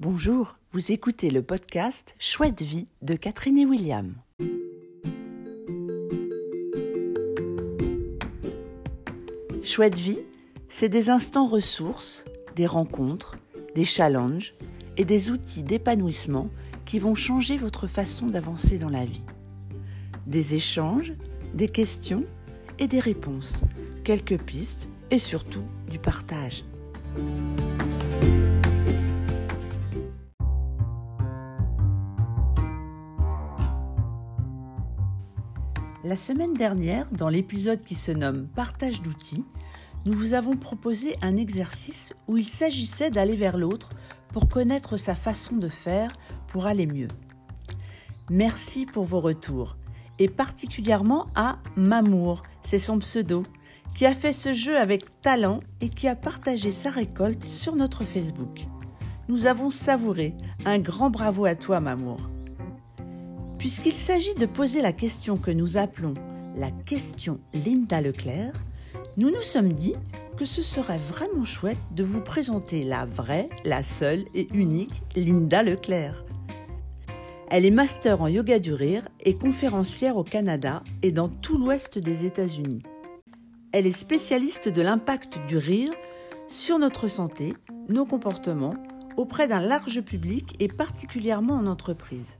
Bonjour, vous écoutez le podcast Chouette vie de Catherine et William. Chouette vie, c'est des instants ressources, des rencontres, des challenges et des outils d'épanouissement qui vont changer votre façon d'avancer dans la vie. Des échanges, des questions et des réponses, quelques pistes et surtout du partage. Semaine dernière, dans l'épisode qui se nomme Partage d'outils, nous vous avons proposé un exercice où il s'agissait d'aller vers l'autre pour connaître sa façon de faire pour aller mieux. Merci pour vos retours, et particulièrement à Mamour, c'est son pseudo, qui a fait ce jeu avec talent et qui a partagé sa récolte sur notre Facebook. Nous avons savouré. Un grand bravo à toi, Mamour. Puisqu'il s'agit de poser la question que nous appelons la question Linda Leclerc, nous nous sommes dit que ce serait vraiment chouette de vous présenter la vraie, la seule et unique Linda Leclerc. Elle est master en yoga du rire et conférencière au Canada et dans tout l'ouest des États-Unis. Elle est spécialiste de l'impact du rire sur notre santé, nos comportements, auprès d'un large public et particulièrement en entreprise.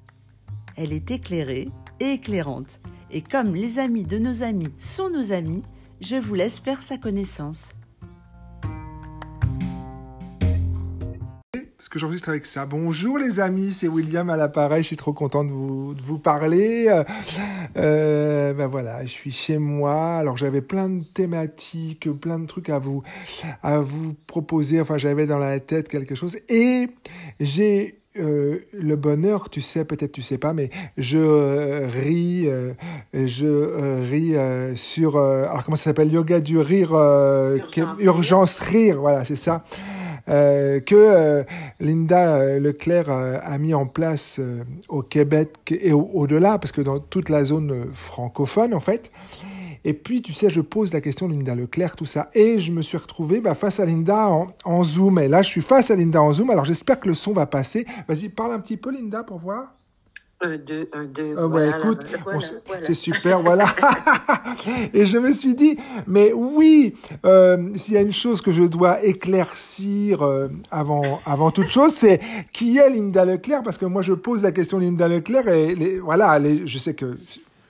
Elle est éclairée et éclairante. Et comme les amis de nos amis sont nos amis, je vous laisse faire sa connaissance. Parce que j'enregistre avec ça. Bonjour les amis, c'est William à l'appareil. Je suis trop content de vous, de vous parler. Euh, ben voilà, je suis chez moi. Alors j'avais plein de thématiques, plein de trucs à vous, à vous proposer. Enfin, j'avais dans la tête quelque chose. Et j'ai euh, le bonheur, tu sais, peut-être tu sais pas, mais je euh, ris, euh, je ris sur, alors comment ça s'appelle, yoga du rire, urgence, urgence rire, voilà, c'est ça. Que Linda Leclerc a mis en place au Québec et au-delà, parce que dans toute la zone francophone, en fait. Et puis, tu sais, je pose la question de Linda Leclerc, tout ça. Et je me suis retrouvé bah, face à Linda en, en, Zoom. Et là, je suis face à Linda en Zoom. Alors, j'espère que le son va passer. Vas-y, parle un petit peu, Linda, pour voir. Un, deux, un, deux. Oh, voilà, bah, écoute, voilà, voilà. c'est super, voilà. et je me suis dit, mais oui, euh, s'il y a une chose que je dois éclaircir euh, avant, avant toute chose, c'est qui est Linda Leclerc, parce que moi je pose la question Linda Leclerc et les, voilà, les, je sais que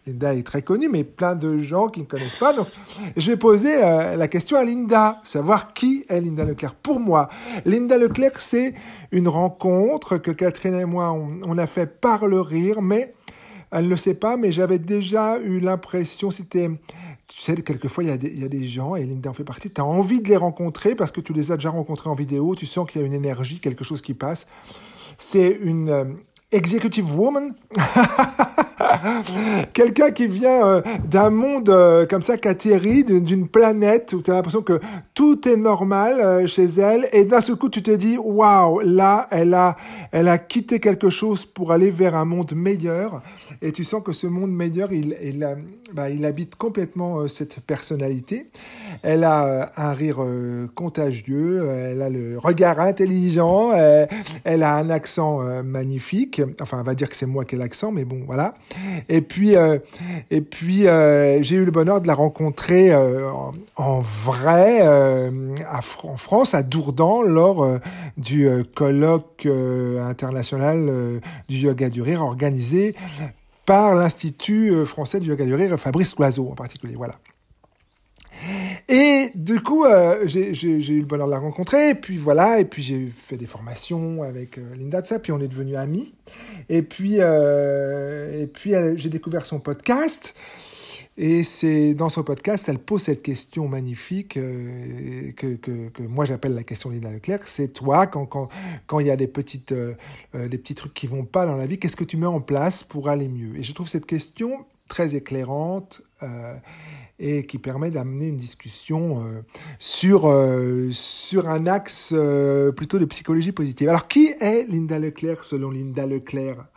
Linda est très connue, mais plein de gens qui ne connaissent pas. Donc, je vais poser euh, la question à Linda, savoir qui est Linda Leclerc. Pour moi, Linda Leclerc, c'est une rencontre que Catherine et moi, on, a fait par le rire, mais elle ne le sait pas, mais j'avais déjà eu l'impression, c'était, tu sais, quelquefois, il y, a des, il y a des gens, et Linda en fait partie, tu as envie de les rencontrer parce que tu les as déjà rencontrés en vidéo, tu sens qu'il y a une énergie, quelque chose qui passe. C'est une euh, executive woman. Quelqu'un qui vient euh, d'un monde euh, comme ça, qui atterrit d'une planète où tu as l'impression que tout est normal euh, chez elle et d'un seul coup tu te dis waouh, là elle a elle a quitté quelque chose pour aller vers un monde meilleur et tu sens que ce monde meilleur il il, bah, il habite complètement cette personnalité. Elle a un rire contagieux, elle a le regard intelligent, elle a un accent magnifique. Enfin, on va dire que c'est moi qui ai l'accent, mais bon, voilà. Et puis, euh, et puis euh, j'ai eu le bonheur de la rencontrer euh, en, vrai en France, à Dourdan, lors du colloque international du yoga du rire organisé par l'Institut français du yoga du rire, Fabrice Loiseau en particulier. Voilà. Et du coup, euh, j'ai eu le bonheur de la rencontrer, et puis voilà, et puis j'ai fait des formations avec euh, Linda, tout ça, puis on est devenus amis. Et puis, euh, puis j'ai découvert son podcast. Et c'est dans son podcast, elle pose cette question magnifique que, que, que, moi j'appelle la question Linda Leclerc. C'est toi, quand, quand, quand il y a des, petites, des petits trucs qui vont pas dans la vie, qu'est-ce que tu mets en place pour aller mieux? Et je trouve cette question très éclairante. Et qui permet d'amener une discussion euh, sur, euh, sur un axe euh, plutôt de psychologie positive. Alors, qui est Linda Leclerc selon Linda Leclerc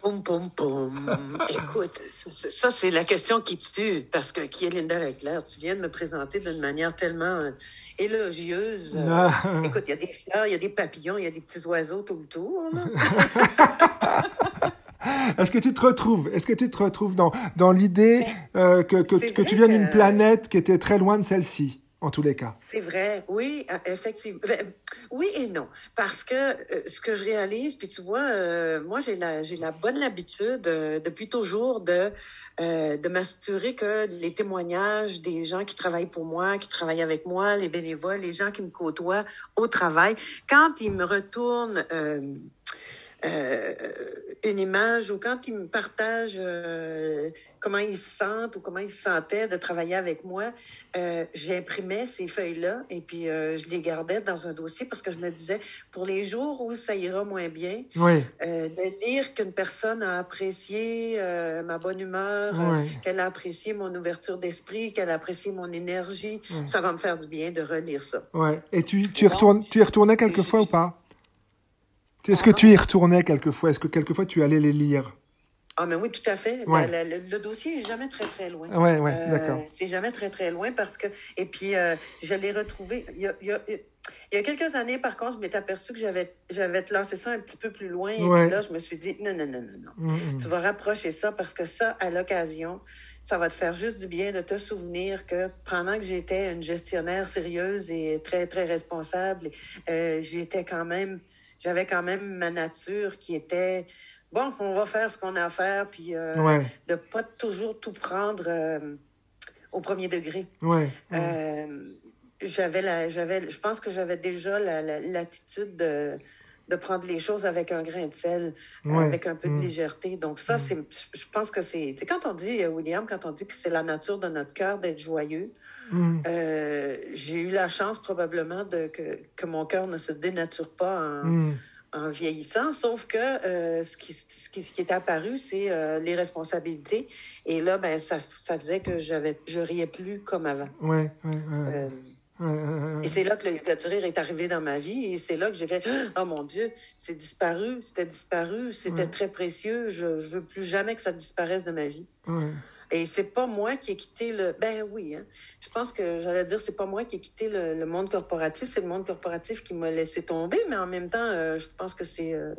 Poum, poum, poum. Écoute, ça, c'est la question qui tue, parce que qui est Linda Leclerc? Tu viens de me présenter d'une manière tellement élogieuse. Euh, Ah. écoute, il y a des fleurs, il y a des papillons, il y a des petits oiseaux tout le tour. là. Est-ce que tu te retrouves Est-ce que tu te retrouves dans, dans l'idée euh, que, que, c'est que tu viens d'une que- planète qui était très loin de celle-ci, en tous les cas? C'est vrai, oui, euh, effectivement. Ben, Oui et non, parce que euh, ce que je réalise, puis tu vois, euh, moi j'ai la j'ai la bonne habitude euh, depuis toujours de de m'assurer que les témoignages des gens qui travaillent pour moi, qui travaillent avec moi, les bénévoles, les gens qui me côtoient au travail, quand ils me retournent euh, une image ou quand ils me partagent euh, comment ils se sentent ou comment ils se sentaient de travailler avec moi, euh, j'imprimais ces feuilles-là et puis euh, je les gardais dans un dossier parce que je me disais, pour les jours où ça ira moins bien, Oui, de lire qu'une personne a apprécié ma bonne humeur, qu'elle a apprécié mon ouverture d'esprit, qu'elle a apprécié mon énergie, ça va me faire du bien de relire ça. ouais. Et tu, tu, y retournes, tu y retournais quelquefois ou pas? Est-ce que tu y retournais quelquefois? Est-ce que quelquefois tu allais les lire? Ah, mais oui, tout à fait. Ouais. la- le, le dossier est jamais très, très loin. Ouais, ouais, Euh, d'accord. C'est jamais très, très loin parce que. Et puis, euh, je l'ai retrouvé. Il y a, il y a- il y a quelques années, par contre, je m'étais aperçu que j'avais j'avais lancé ça un petit peu plus loin. Et puis là, je me suis dit, non, non, non, non, non. Mm, mm. Tu vas rapprocher ça parce que ça, à l'occasion, ça va te faire juste du bien de te souvenir que pendant que j'étais une gestionnaire sérieuse et très, très responsable, euh, j'étais quand même, j'avais quand même ma nature qui était, bon, on va faire ce qu'on a à faire, puis euh, Ouais, de pas toujours tout prendre euh, au premier degré. ouais. ouais. Euh, j'avais la, j'avais, je pense que j'avais déjà la, la- l'attitude de, de prendre les choses avec un grain de sel, euh, avec un peu de Mm. légèreté. Donc ça, c'est, je pense que c'est, quand on dit, William, quand on dit que c'est la nature de notre cœur d'être joyeux, Mm. euh, j'ai eu la chance probablement de que, que mon cœur ne se dénature pas en, Mm. en vieillissant, sauf que euh, ce, qui, ce, qui, ce qui est apparu, c'est euh, les responsabilités. Et là, ben, ça, ça faisait que j'avais, je riais plus comme avant. Ouais, ouais, ouais. Euh, et c'est là que le du rire est arrivé dans ma vie et c'est là que j'ai fait oh mon dieu c'est disparu c'était disparu c'était Ouais. très précieux je je veux plus jamais que ça disparaisse de ma vie Ouais. Et c'est pas moi qui ai quitté le ben oui hein. je pense que j'allais dire c'est pas moi qui ai quitté le, le monde corporatif c'est le monde corporatif qui m'a laissé tomber mais en même temps euh, je pense que c'est euh,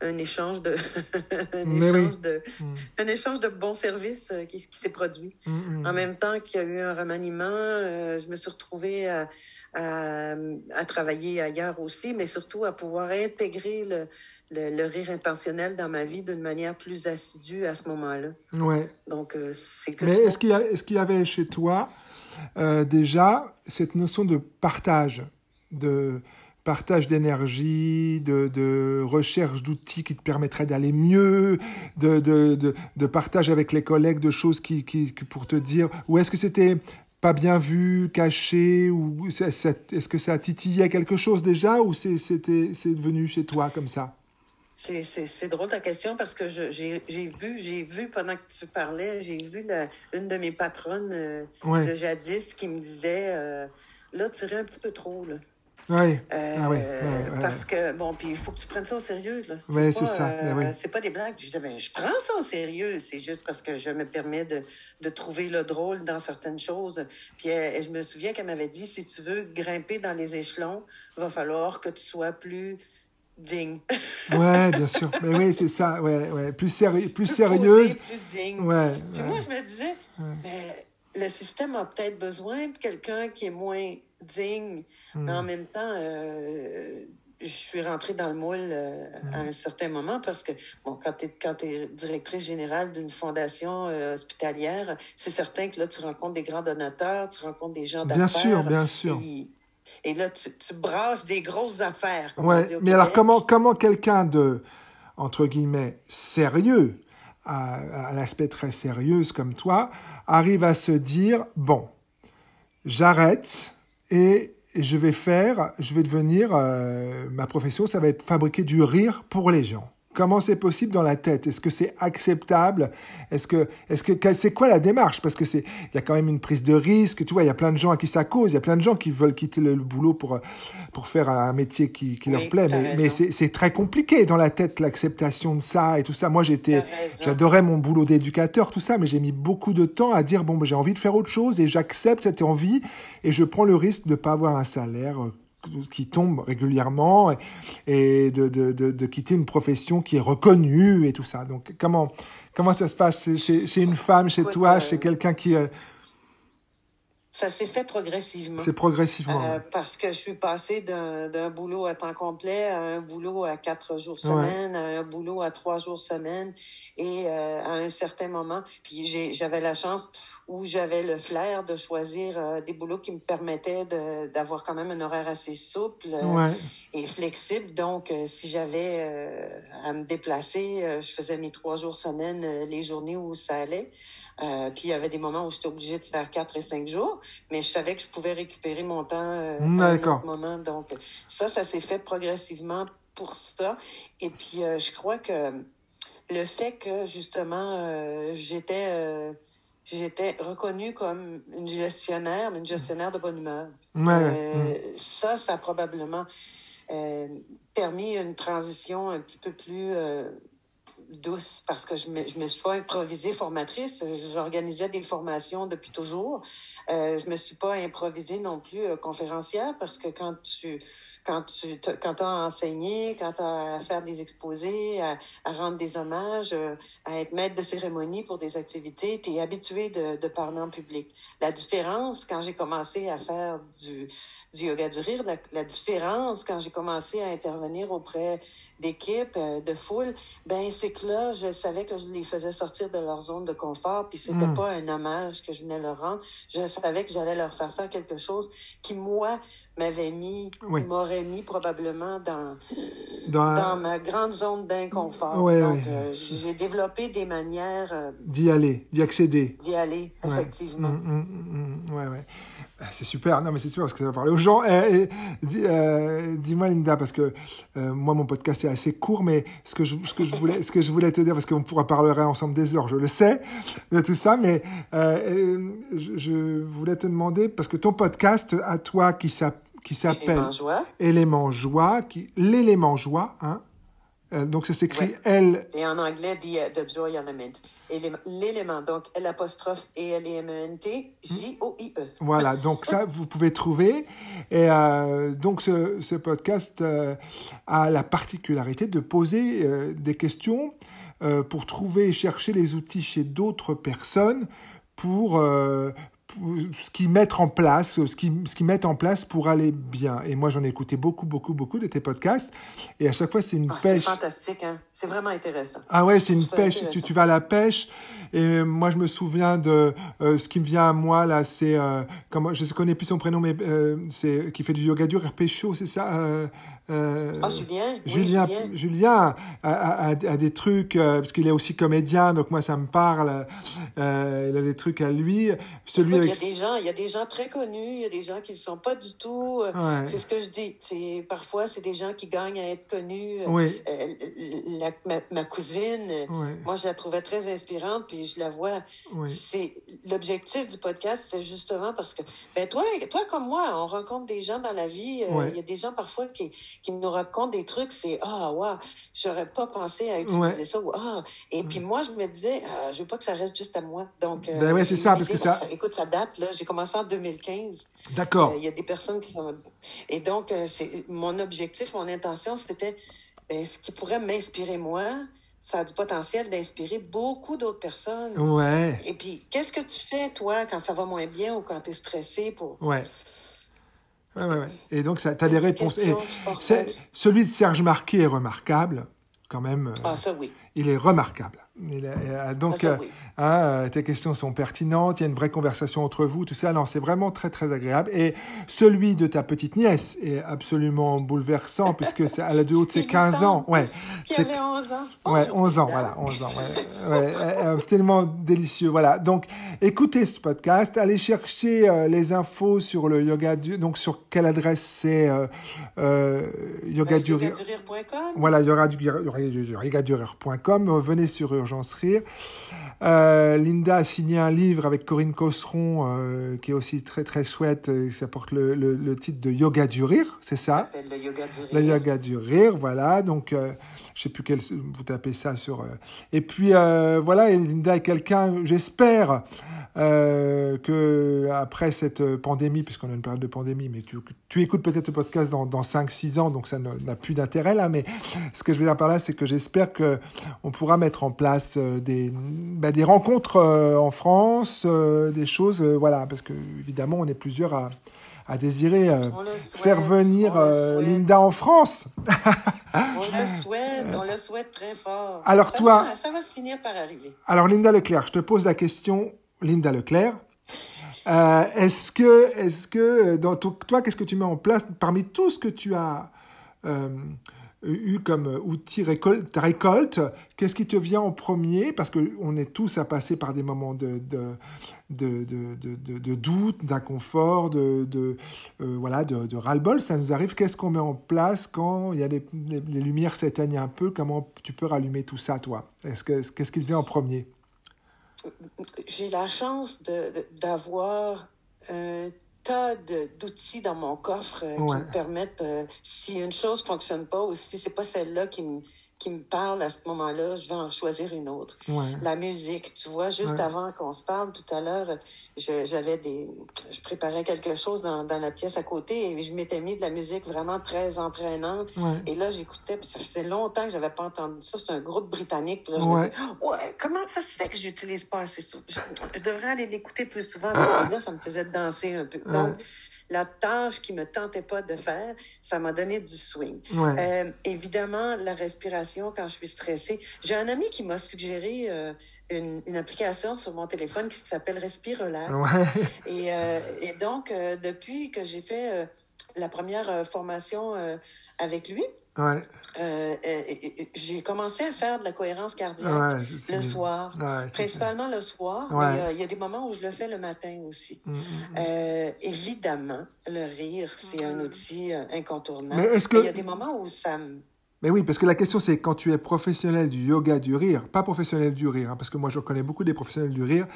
un échange de un Mais oui. échange de Mm. un échange de bons services euh, qui, qui s'est produit Mm, mm. en même temps qu'il y a eu un remaniement, euh, je me suis retrouvée à, à, à travailler ailleurs aussi, mais surtout à pouvoir intégrer le, le, le rire intentionnel dans ma vie d'une manière plus assidue à ce moment-là. Ouais. Donc, euh, c'est que... Mais est-ce qu'il y, a- est-ce qu'il y avait chez toi euh, déjà cette notion de partage, de partage d'énergie, de, de recherche d'outils qui te permettraient d'aller mieux, de, de, de, partage avec les collègues de choses qui, qui, qui pour te dire, ou est-ce que c'était pas bien vu, caché, ou est-ce que ça titillait quelque chose déjà, ou c'était, c'est devenu chez toi comme ça? C'est, drôle ta question parce que j'ai, vu, j'ai vu pendant que tu parlais, j'ai vu la, une de mes patronnes euh, Ouais. de jadis qui me disait euh, là, tu ris un petit peu trop, là. Ouais. Euh, Ah ouais, parce que, bon, puis il faut que tu prennes ça au sérieux. Là. Pas, c'est ça, ben oui. C'est pas des blagues. Je dis, ben, je prends ça au sérieux. C'est juste parce que je me permets de, de trouver le drôle dans certaines choses. Puis elle- je me souviens qu'elle m'avait dit, si tu veux grimper dans les échelons, va falloir que tu sois plus digne. Ouais, bien sûr. Mais oui, c'est ça. Ouais, ouais. Plus, plus Plus sérieuse. plus digne. Ouais. Puis ouais. moi, je me disais, ben, le système a peut-être besoin de quelqu'un qui est moins digne, Hmm. mais en même temps, euh, je suis rentrée dans le moule euh, à Hmm. un certain moment parce que, bon, quand tu es, t'es directrice générale d'une fondation euh, hospitalière, c'est certain que là, tu rencontres des grands donateurs, tu rencontres des gens Bien d'affaires. sûr, bien sûr. Et, et là, tu, tu brasses des grosses affaires. Ouais, mais alors comment, comment quelqu'un de, entre guillemets, sérieux, à, à l'aspect très sérieuse comme toi, arrive à se dire, bon, j'arrête et je vais faire, je vais devenir, euh, ma profession, ça va être fabriquer du rire pour les gens. Comment c'est possible dans la tête? Est-ce que c'est acceptable? Est-ce que, est-ce que, c'est quoi la démarche? Parce que c'est, il y a quand même une prise de risque. Tu vois, il y a plein de gens à qui ça cause. Il y a plein de gens qui veulent quitter le, boulot pour pour faire un métier qui, qui leur plaît. Mais, mais c'est, c'est très compliqué dans la tête l'acceptation de ça et tout ça. Moi, j'étais, j'adorais mon boulot d'éducateur, tout ça, mais j'ai mis beaucoup de temps à dire bon, ben, j'ai envie de faire autre chose et j'accepte cette envie et je prends le risque de pas avoir un salaire euh, qui tombe régulièrement et, de, de, de, quitter une profession qui est reconnue et tout ça. Donc comment comment ça se passe chez, chez une femme, chez toi, euh, chez quelqu'un qui euh, ça s'est fait progressivement. C'est progressivement. Euh, parce que je suis passée d'un boulot à temps complet à un boulot à quatre jours semaine, à un boulot à trois jours semaine. Et à un certain moment, puis j'avais la chance où j'avais le flair de choisir euh, des boulots qui me permettaient d'avoir quand même un horaire assez souple euh, et flexible. Donc, euh, si j'avais à me déplacer, je faisais mes trois jours semaine les journées où ça allait. Puis il y avait des moments où j'étais obligée de faire quatre et cinq jours, mais je savais que je pouvais récupérer mon temps à un autre moment. Donc, ça, ça s'est fait progressivement pour ça. Et puis, je crois que le fait que, justement, j'étais j'étais reconnue comme une gestionnaire, mais une gestionnaire de bonne humeur. Euh, ça, ça a probablement euh, permis une transition un petit peu plus euh, douce parce que je me, je me suis pas improvisée formatrice. J'organisais des formations depuis toujours. je me suis pas improvisée non plus conférencière parce que quand tu quand tu quand as enseigné, quand tu as à faire des exposés, à, rendre des hommages, euh, à être maître de cérémonie pour des activités, tu es habitué de, de, parler en public. La différence, quand j'ai commencé à faire du, du yoga du rire, la, différence quand j'ai commencé à intervenir auprès d'équipes, euh, de foule, ben c'est que là, je savais que je les faisais sortir de leur zone de confort, puis c'était hmm. pas un hommage que je venais leur rendre. Je savais que j'allais leur faire faire quelque chose qui, moi, m'avait mis, m'aurait mis probablement dans, dans, ma grande zone d'inconfort. Donc, euh, j'ai développé des manières... Euh, d'y aller, d'y accéder. D'y aller, effectivement. Mmh, mmh, mmh, ouais, ouais. Ah, c'est super, non mais c'est super parce que ça va parler aux gens. Eh, eh, euh, dis-moi Linda, parce que moi mon podcast est assez court, mais ce que je, ce que je, voulais, ce que je voulais te dire, parce qu'on pourra parler ensemble des heures, je le sais, de tout ça, mais je, je, voulais te demander, parce que ton podcast à toi qui s'appelle qui s'appelle Élément joie, qui l'élément joie, hein. Euh, donc ça s'écrit L. Et en anglais, the, the joy element. L'élément, donc l'apostrophe et L e M E N T J O I E. Voilà, donc ça vous pouvez trouver. Et euh, donc ce, ce podcast euh, a la particularité de poser euh, des questions euh, pour trouver et chercher les outils chez d'autres personnes pour ce qu'ils mettent en place, ce qu'ils mettent en place pour aller bien. Et moi, j'en ai écouté beaucoup, beaucoup, beaucoup de tes podcasts. Et à chaque fois, c'est une ah, pêche. C'est fantastique, hein? C'est vraiment intéressant. Ah ouais, c'est une pêche. Tu, tu, vas à la pêche. Et moi, je me souviens de euh, ce qui me vient à moi là, c'est euh, comment je connais plus son prénom, mais euh, c'est qui fait du yoga dur, Pécho, c'est ça. Euh, euh, ah, Julien. Julien, Julien, a, a, des trucs euh, parce qu'il est aussi comédien, donc moi ça me parle. Euh, il a des trucs à lui. Celui Il y a des gens, il y a des gens très connus, il y a des gens qui ne sont pas du tout. C'est ce que je dis. C'est parfois c'est des gens qui gagnent à être connus. Oui. ma, ma, cousine, moi je la trouvais très inspirante, puis je la vois. C'est l'objectif du podcast, c'est justement parce que ben toi, toi comme moi, on rencontre des gens dans la vie. Il y a des gens parfois qui qui nous racontent des trucs, c'est ah ouais, j'aurais pas pensé à utiliser ça ou ah. Et puis moi je me disais, ah, je veux pas que ça reste juste à moi. Donc euh, ben ouais, c'est ça parce que ça. Écoute, ça date là. J'ai commencé en 2015. D'accord. Euh, il y a des personnes qui sont et donc euh, c'est mon objectif, mon intention, c'était ben, ce qui pourrait m'inspirer moi ça a du potentiel d'inspirer beaucoup d'autres personnes. Ouais. Et puis, qu'est-ce que tu fais, toi, quand ça va moins bien ou quand tu es stressé pour... Ouais. Ouais, ouais, ouais. Et donc, tu as des réponses. Et celui de Serge Marquet est remarquable, quand même. Euh, ah, ça oui. Il est remarquable. Euh, donc, euh, hein, euh, tes questions sont pertinentes, il y a une vraie conversation entre vous, tout ça. Non, c'est vraiment très, très agréable. Et celui de ta petite nièce est absolument bouleversant, puisque c'est à la de haut de ses 15 ans. Ouais. Qui avait 11 ans. Ouais, 11 ans, voilà, 11 ans. Ouais, ouais, tellement délicieux. Voilà. Donc, écoutez ce podcast, allez chercher les infos sur le yoga du, donc sur quelle adresse c'est euh, yoga, du rire. Voilà, il y aura du, Venez sur Urgence Rire. Euh, Linda a signé un livre avec Corinne Cosseron, euh, qui est aussi très très chouette. Ça porte le, le, titre de Yoga du Rire, c'est ça? Le Yoga du Rire. Le Yoga du Rire, voilà. Donc, euh, je sais plus quel, vous tapez ça sur. Euh. Et puis euh, voilà, Linda est quelqu'un, j'espère euh, que après cette pandémie, puisqu'on a une période de pandémie, mais tu, écoutes peut-être le podcast dans, dans 5-6 ans, donc ça n'a plus d'intérêt là. Mais ce que je veux dire par là, c'est que j'espère que on pourra mettre en place des, bah, des rencontres en France, des choses, voilà, parce que évidemment, on est plusieurs à à désirer faire venir Linda en France. On le souhaite, on le souhaite très fort. Alors toi, ça va se finir par arriver. Alors Linda Leclerc, je te pose la question, Linda Leclerc. Euh, est-ce que, est-ce que, dans toi, qu'est-ce que tu mets en place parmi tout ce que tu as euh, eu comme outil récolte, récolte. Qu'est-ce qui te vient en premier? Parce qu'on est tous à passer par des moments de, de, de, de, de doute, d'inconfort, de, de, euh, voilà, de, ras-le-bol. Ça nous arrive. Qu'est-ce qu'on met en place quand il y a les, les, lumières s'éteignent un peu? Comment tu peux rallumer tout ça, toi? Est-ce que, Qu'est-ce qui te vient en premier? J'ai la chance d'avoir un tas d'outils dans mon coffre euh, qui me permettent, euh, si une chose fonctionne pas ou si c'est pas celle-là qui me, qui me parle à ce moment-là, je vais en choisir une autre. La musique, tu vois, juste avant qu'on se parle tout à l'heure, j'avais des, je préparais quelque chose dans, dans, la pièce à côté et je m'étais mis de la musique vraiment très entraînante. Et là, j'écoutais, ça faisait longtemps que j'avais pas entendu ça. C'est un groupe britannique. Là, je me ouais, comment ça se fait que j'utilise pas assez souvent? Je, devrais aller l'écouter plus souvent. Là, ça me faisait danser un peu. Donc, la tâche qui me tentait pas de faire, ça m'a donné du swing. Euh, évidemment, la respiration quand je suis stressée. J'ai un ami qui m'a suggéré euh, une, une, application sur mon téléphone qui s'appelle Respire Relax. Et, euh, et, donc, depuis que j'ai fait la première formation avec lui, Ouais. Euh, j'ai commencé à faire de la cohérence cardiaque le soir, principalement le soir. Mais il y a des moments où je le fais le matin aussi. Mm, mm, mm. Euh, évidemment, le rire, c'est un outil euh, incontournable. Mais est-ce que... Il y a des moments où ça me... Mais oui, parce que la question c'est quand tu es professionnel du yoga du rire, pas professionnel du rire, hein, parce que moi je connais beaucoup des professionnels du rire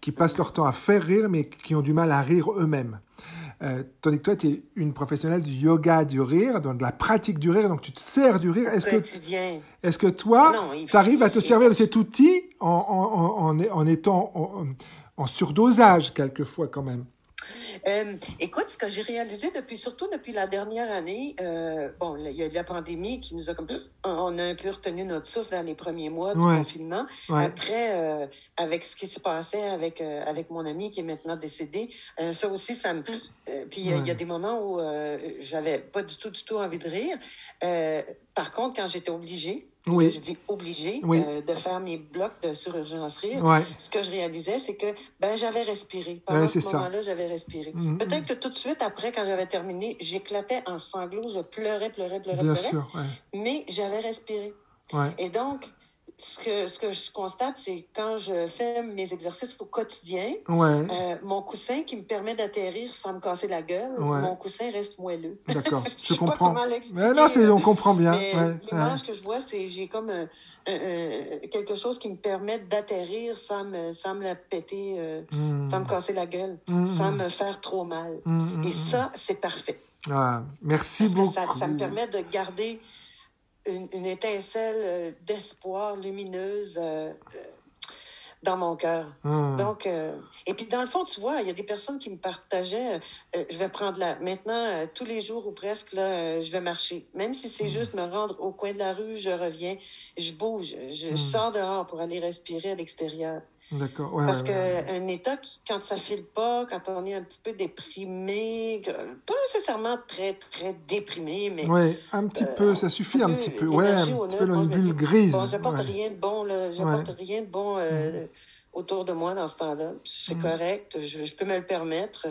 qui passent leur temps à faire rire mais qui ont du mal à rire eux-mêmes. Euh, tandis que toi, tu es une professionnelle du yoga du rire, donc de la pratique du rire, donc tu te sers du rire. Est-ce que, est-ce que toi, tu arrives à te servir de cet outil en, en, en, en étant en, surdosage quelquefois quand même? Euh, écoute, ce que j'ai réalisé depuis, surtout depuis la dernière année, euh, bon, il y a eu la pandémie qui nous a comme, on a un peu retenu notre souffle dans les premiers mois du confinement. Après, euh, avec ce qui se passait avec avec mon ami qui est maintenant décédé, ça aussi, ça me. puis il y a des moments où j'avais pas du tout, du tout envie de rire. Par contre, quand j'étais obligée, oui. je dis obligé euh, de faire mes blocs de sururgence rire. Ce que je réalisais, c'est que ben j'avais respiré. Pendant ce moment-là, j'avais respiré. Mm-hmm. Peut-être que tout de suite après, quand j'avais terminé, j'éclatais en sanglots, je pleurais, pleurais, pleurais, Bien pleurais. Sûr, mais j'avais respiré. Et donc, ce que, ce que je constate, c'est quand je fais mes exercices au quotidien, euh, mon coussin qui me permet d'atterrir sans me casser la gueule, mon coussin reste moelleux. D'accord, je, je comprends. mais non, on comprend bien. L'image que je vois, c'est j'ai comme quelque chose qui me permet d'atterrir sans me, sans me la péter, euh, hmm. sans me casser la gueule, hmm. sans me faire trop mal. Hmm, Et ça, c'est parfait. Ah, merci beaucoup. Ça, ça, me permet de garder une, étincelle euh, d'espoir lumineuse euh, euh, dans mon cœur. Ah. Donc, et puis dans le fond, tu vois, il y a des personnes qui me partageaient, je vais prendre là, maintenant, tous les jours ou presque, là, je vais marcher. Même si c'est hmm. juste me rendre au coin de la rue, je reviens, je bouge, je hmm. sors dehors pour aller respirer à l'extérieur. D'accord. Parce qu'un état, qui, quand ça file pas, quand on est un petit peu déprimé, pas nécessairement très, très déprimé, mais. Oui, un petit euh, peu, ça suffit un, petit peu. Ouais, un petit peu dans une bulle grise. Bon, j'apporte rien de bon, là. J'apporte rien de bon euh, mm. autour de moi dans ce temps-là. C'est mm. correct, je, je, peux me le permettre.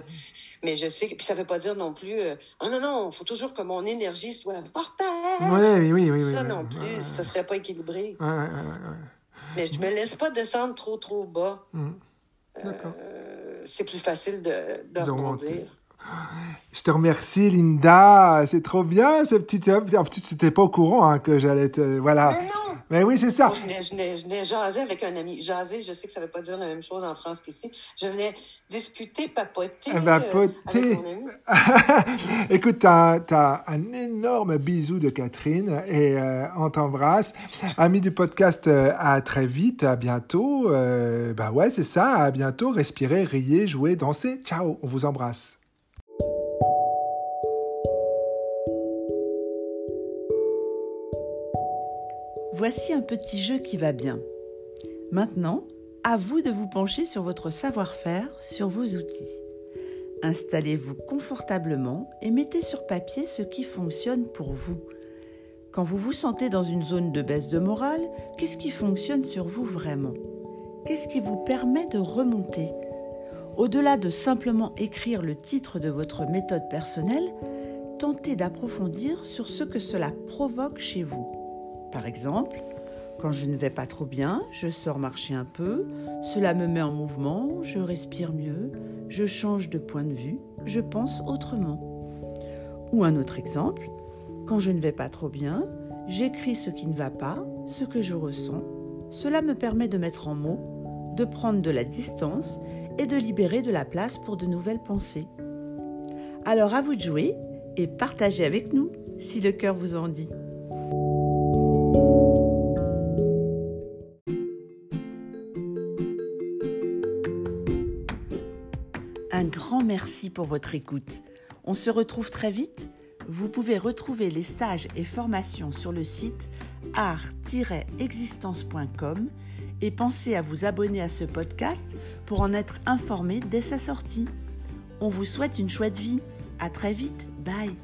Mais je sais que puis ça veut pas dire non plus euh, oh non non, il faut toujours que mon énergie soit forte. Oui, oui, oui, oui. Ça non plus, ça serait pas équilibré. Ouais, ouais, ouais. Mais je me laisse pas descendre trop, trop bas. Euh, c'est plus facile de, de rebondir. Je te remercie, Linda. C'est trop bien, ce petit. En plus, c'était pas au courant hein, que j'allais te. Voilà. Mais non! Mais oui, c'est ça. Moi, je venais, je, venais, je venais jaser avec un ami. Jaser, je sais que ça ne veut pas dire la même chose en France qu'ici. Je venais discuter, papoter. euh, Papoter. avec mon ami. Écoute, t'as as un énorme bisou de Catherine et euh, on t'embrasse. Amis du podcast, euh, à très vite, à bientôt. Bah ouais, c'est ça, à bientôt. Respirez, riez, jouez, dansez. Ciao, on vous embrasse. Voici un petit jeu qui va bien. Maintenant, à vous de vous pencher sur votre savoir-faire, sur vos outils. Installez-vous confortablement et mettez sur papier ce qui fonctionne pour vous. Quand vous vous sentez dans une zone de baisse de morale, qu'est-ce qui fonctionne sur vous vraiment? Qu'est-ce qui vous permet de remonter? Au-delà de simplement écrire le titre de votre méthode personnelle, tentez d'approfondir sur ce que cela provoque chez vous. Par exemple, quand je ne vais pas trop bien, je sors marcher un peu, cela me met en mouvement, je respire mieux, je change de point de vue, je pense autrement. Ou un autre exemple, quand je ne vais pas trop bien, j'écris ce qui ne va pas, ce que je ressens, cela me permet de mettre en mots, de prendre de la distance et de libérer de la place pour de nouvelles pensées. Alors à vous de jouer et partagez avec nous si le cœur vous en dit. Merci pour votre écoute. On se retrouve très vite. Vous pouvez retrouver les stages et formations sur le site art-existence.com et pensez à vous abonner à ce podcast pour en être informé dès sa sortie. On vous souhaite une chouette vie. À très vite. Bye.